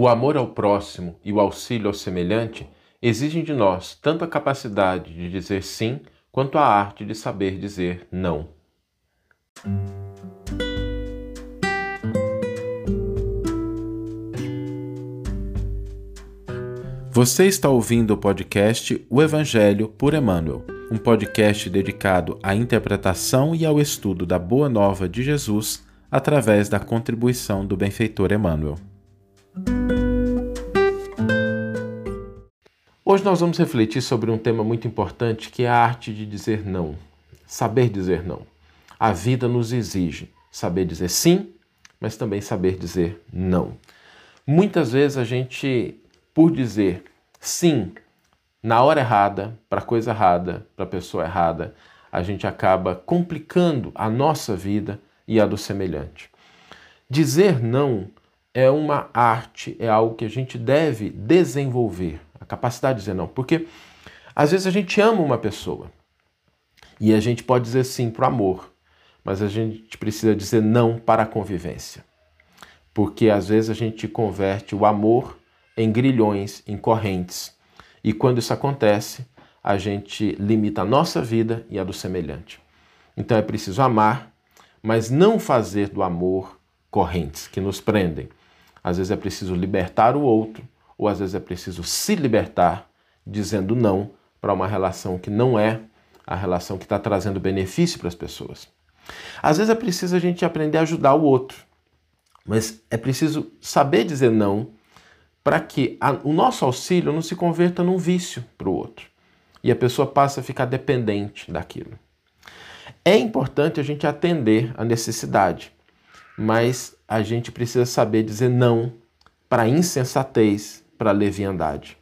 O amor ao próximo e o auxílio ao semelhante exigem de nós tanto a capacidade de dizer sim quanto a arte de saber dizer não. Você está ouvindo o podcast O Evangelho por Emmanuel, um podcast dedicado à interpretação e ao estudo da Boa Nova de Jesus através da contribuição do benfeitor Emmanuel. Hoje nós vamos refletir sobre um tema muito importante que é a arte de dizer não, saber dizer não. A vida nos exige saber dizer sim, mas também saber dizer não. Muitas vezes a gente por dizer sim na hora errada, para coisa errada, para pessoa errada, a gente acaba complicando a nossa vida e a do semelhante. Dizer não é uma arte, é algo que a gente deve desenvolver, capacidade de dizer não, porque às vezes a gente ama uma pessoa e a gente pode dizer sim para o amor, mas a gente precisa dizer não para a convivência, porque às vezes a gente converte o amor em grilhões, em correntes. E quando isso acontece, a gente limita a nossa vida e a do semelhante. Então é preciso amar, mas não fazer do amor correntes que nos prendem. Às vezes é preciso libertar o outro, ou às vezes é preciso se libertar, dizendo não para uma relação que não é a relação que está trazendo benefício para as pessoas. Às vezes é preciso a gente aprender a ajudar o outro, mas é preciso saber dizer não para que a, o nosso auxílio não se converta num vício para o outro e a pessoa passe a ficar dependente daquilo. É importante a gente atender a necessidade, mas a gente precisa saber dizer não para a insensatez, para a leviandade.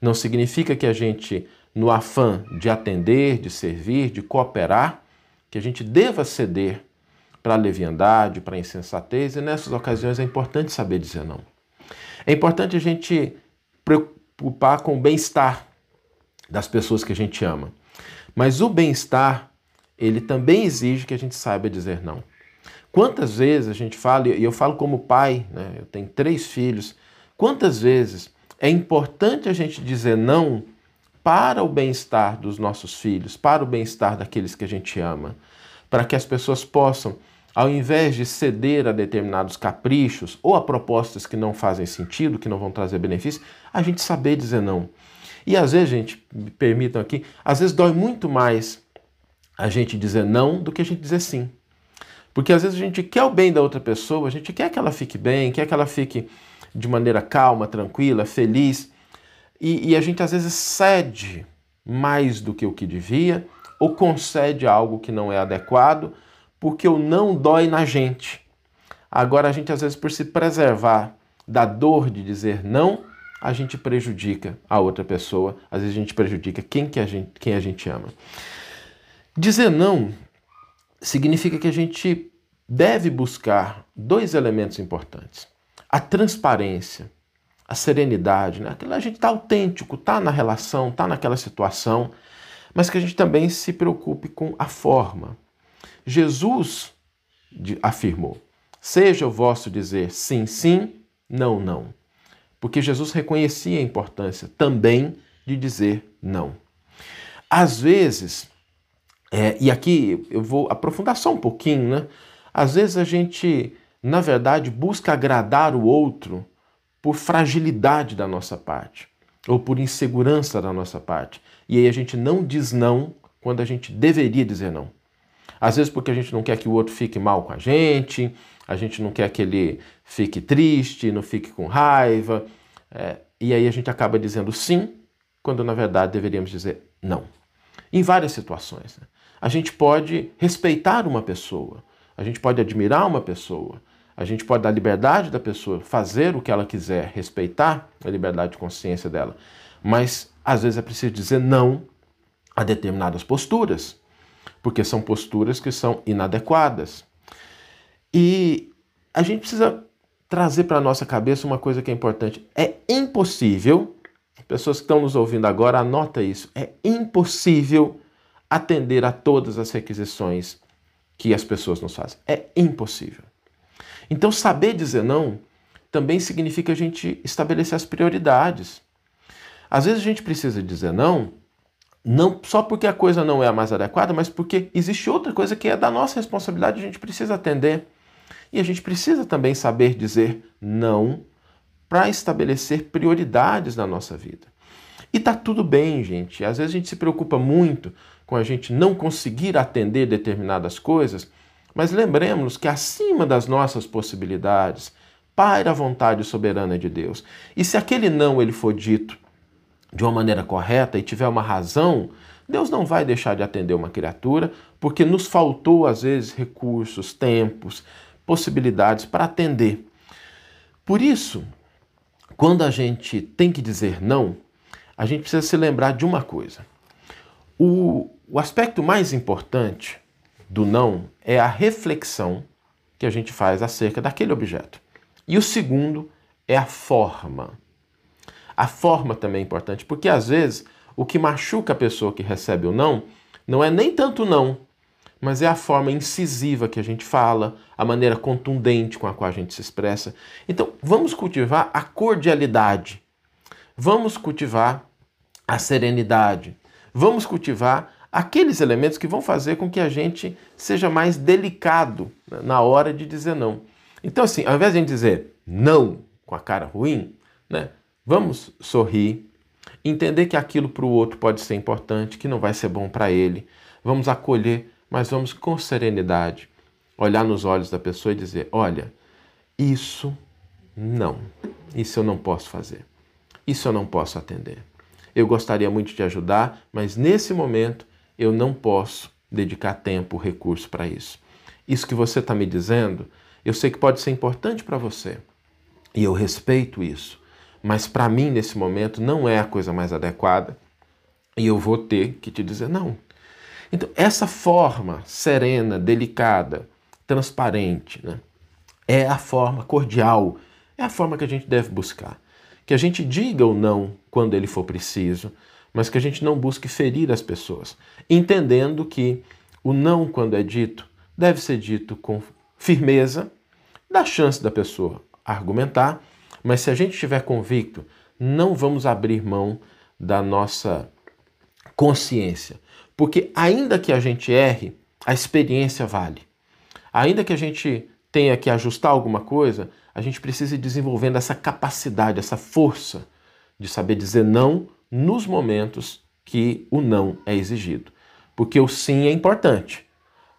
Não significa que a gente, no afã de atender, de servir, de cooperar, que a gente deva ceder para a leviandade, para a insensatez, e nessas ocasiões é importante saber dizer não. É importante a gente preocupar com o bem-estar das pessoas que a gente ama. Mas o bem-estar, ele também exige que a gente saiba dizer não. Quantas vezes a gente fala, e eu falo como pai, né, eu tenho três filhos, quantas vezes é importante a gente dizer não para o bem-estar dos nossos filhos, para o bem-estar daqueles que a gente ama, para que as pessoas possam ao invés de ceder a determinados caprichos ou a propostas que não fazem sentido, que não vão trazer benefício, a gente saber dizer não. E às vezes, gente, me permitam aqui, às vezes dói muito mais a gente dizer não do que a gente dizer sim. Porque às vezes a gente quer o bem da outra pessoa, a gente quer que ela fique bem, quer que ela fique de maneira calma, tranquila, feliz. E, e a gente às vezes cede mais do que o que devia, ou concede algo que não é adequado, porque o não dói na gente. Agora, a gente, às vezes, por se preservar da dor de dizer não, a gente prejudica a outra pessoa, às vezes a gente prejudica quem, que a, gente, quem a gente ama. Dizer não significa que a gente deve buscar dois elementos importantes: a transparência, a serenidade, né? a gente está autêntico, está na relação, está naquela situação, mas que a gente também se preocupe com a forma. Jesus afirmou: Seja o vosso dizer sim, sim, não, não. Porque Jesus reconhecia a importância também de dizer não. Às vezes, é, e aqui eu vou aprofundar só um pouquinho, né? Às vezes a gente, na verdade, busca agradar o outro por fragilidade da nossa parte ou por insegurança da nossa parte. E aí a gente não diz não quando a gente deveria dizer não. Às vezes porque a gente não quer que o outro fique mal com a gente, a gente não quer que ele fique triste, não fique com raiva. É, e aí a gente acaba dizendo sim, quando na verdade deveríamos dizer não. Em várias situações. Né? A gente pode respeitar uma pessoa, a gente pode admirar uma pessoa, a gente pode dar liberdade da pessoa fazer o que ela quiser, respeitar a liberdade de consciência dela. Mas às vezes é preciso dizer não a determinadas posturas porque são posturas que são inadequadas. E a gente precisa trazer para a nossa cabeça uma coisa que é importante. É impossível, pessoas que estão nos ouvindo agora, anota isso, é impossível atender a todas as requisições que as pessoas nos fazem. É impossível. Então, saber dizer não também significa a gente estabelecer as prioridades. Às vezes a gente precisa dizer não, não só porque a coisa não é a mais adequada, mas porque existe outra coisa que é da nossa responsabilidade, a gente precisa atender. E a gente precisa também saber dizer não para estabelecer prioridades na nossa vida. E tá tudo bem, gente. Às vezes a gente se preocupa muito com a gente não conseguir atender determinadas coisas, mas lembremos que acima das nossas possibilidades paira a vontade soberana de Deus. E se aquele não ele for dito de uma maneira correta e tiver uma razão, Deus não vai deixar de atender uma criatura, porque nos faltou às vezes recursos, tempos, possibilidades para atender. Por isso, quando a gente tem que dizer não, a gente precisa se lembrar de uma coisa. O, o aspecto mais importante do não é a reflexão que a gente faz acerca daquele objeto. E o segundo é a forma. A forma também é importante, porque às vezes o que machuca a pessoa que recebe o não não é nem tanto não, mas é a forma incisiva que a gente fala, a maneira contundente com a qual a gente se expressa. Então, vamos cultivar a cordialidade, vamos cultivar a serenidade, vamos cultivar aqueles elementos que vão fazer com que a gente seja mais delicado na hora de dizer não. Então, assim, ao invés de a gente dizer não com a cara ruim, né? Vamos sorrir, entender que aquilo para o outro pode ser importante, que não vai ser bom para ele. Vamos acolher, mas vamos com serenidade olhar nos olhos da pessoa e dizer: olha, isso não, isso eu não posso fazer, isso eu não posso atender. Eu gostaria muito de ajudar, mas nesse momento eu não posso dedicar tempo, recurso para isso. Isso que você está me dizendo, eu sei que pode ser importante para você e eu respeito isso mas para mim nesse momento não é a coisa mais adequada e eu vou ter que te dizer não. Então, essa forma serena, delicada, transparente, né, é a forma cordial, é a forma que a gente deve buscar. Que a gente diga o não quando ele for preciso, mas que a gente não busque ferir as pessoas, entendendo que o não, quando é dito, deve ser dito com firmeza, dá chance da pessoa argumentar mas se a gente estiver convicto, não vamos abrir mão da nossa consciência. Porque ainda que a gente erre, a experiência vale. Ainda que a gente tenha que ajustar alguma coisa, a gente precisa ir desenvolvendo essa capacidade, essa força de saber dizer não nos momentos que o não é exigido. Porque o sim é importante,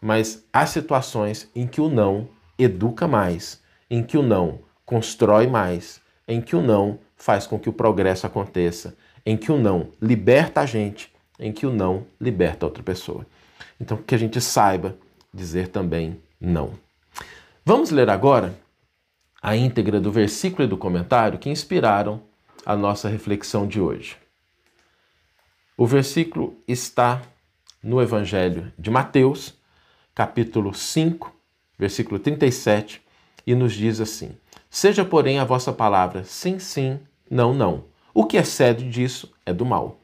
mas há situações em que o não educa mais, em que o não constrói mais, em que o não faz com que o progresso aconteça, em que o não liberta a gente, em que o não liberta outra pessoa. Então, que a gente saiba dizer também não. Vamos ler agora a íntegra do versículo e do comentário que inspiraram a nossa reflexão de hoje. O versículo está no Evangelho de Mateus, capítulo 5, versículo 37, e nos diz assim: Seja, porém, a vossa palavra sim, sim, não, não. O que excede disso é do mal.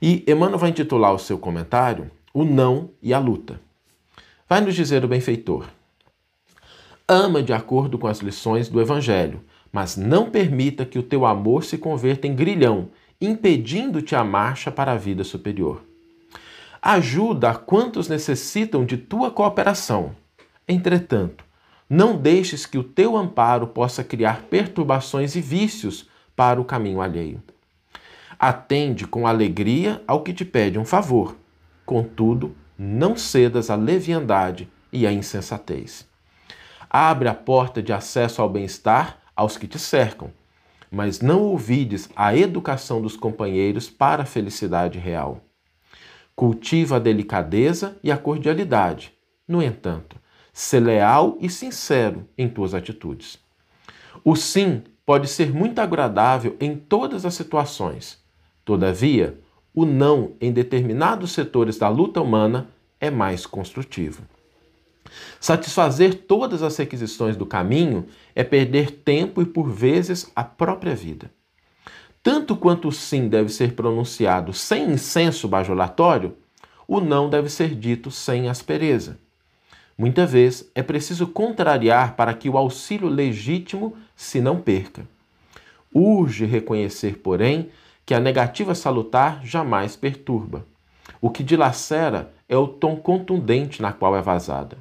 E Emmanuel vai intitular o seu comentário O Não e a Luta. Vai nos dizer o benfeitor: Ama de acordo com as lições do Evangelho, mas não permita que o teu amor se converta em grilhão, impedindo-te a marcha para a vida superior. Ajuda a quantos necessitam de tua cooperação. Entretanto, não deixes que o teu amparo possa criar perturbações e vícios para o caminho alheio. Atende com alegria ao que te pede um favor, contudo, não cedas à leviandade e à insensatez. Abre a porta de acesso ao bem-estar aos que te cercam, mas não ouvides a educação dos companheiros para a felicidade real. Cultiva a delicadeza e a cordialidade. No entanto, ser leal e sincero em tuas atitudes. O sim pode ser muito agradável em todas as situações. Todavia, o não em determinados setores da luta humana é mais construtivo. Satisfazer todas as requisições do caminho é perder tempo e, por vezes, a própria vida. Tanto quanto o sim deve ser pronunciado sem incenso bajulatório, o não deve ser dito sem aspereza. Muitas vezes é preciso contrariar para que o auxílio legítimo se não perca. Urge reconhecer, porém, que a negativa salutar jamais perturba. O que dilacera é o tom contundente na qual é vazada.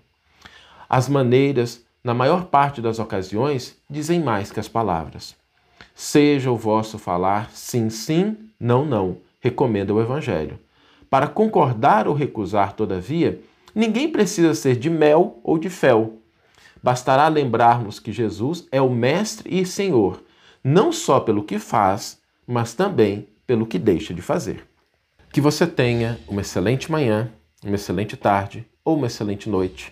As maneiras, na maior parte das ocasiões, dizem mais que as palavras. Seja o vosso falar sim, sim, não, não, recomenda o Evangelho. Para concordar ou recusar, todavia, ninguém precisa ser de mel ou de fel. Bastará lembrarmos que Jesus é o Mestre e Senhor, não só pelo que faz, mas também pelo que deixa de fazer. Que você tenha uma excelente manhã, uma excelente tarde ou uma excelente noite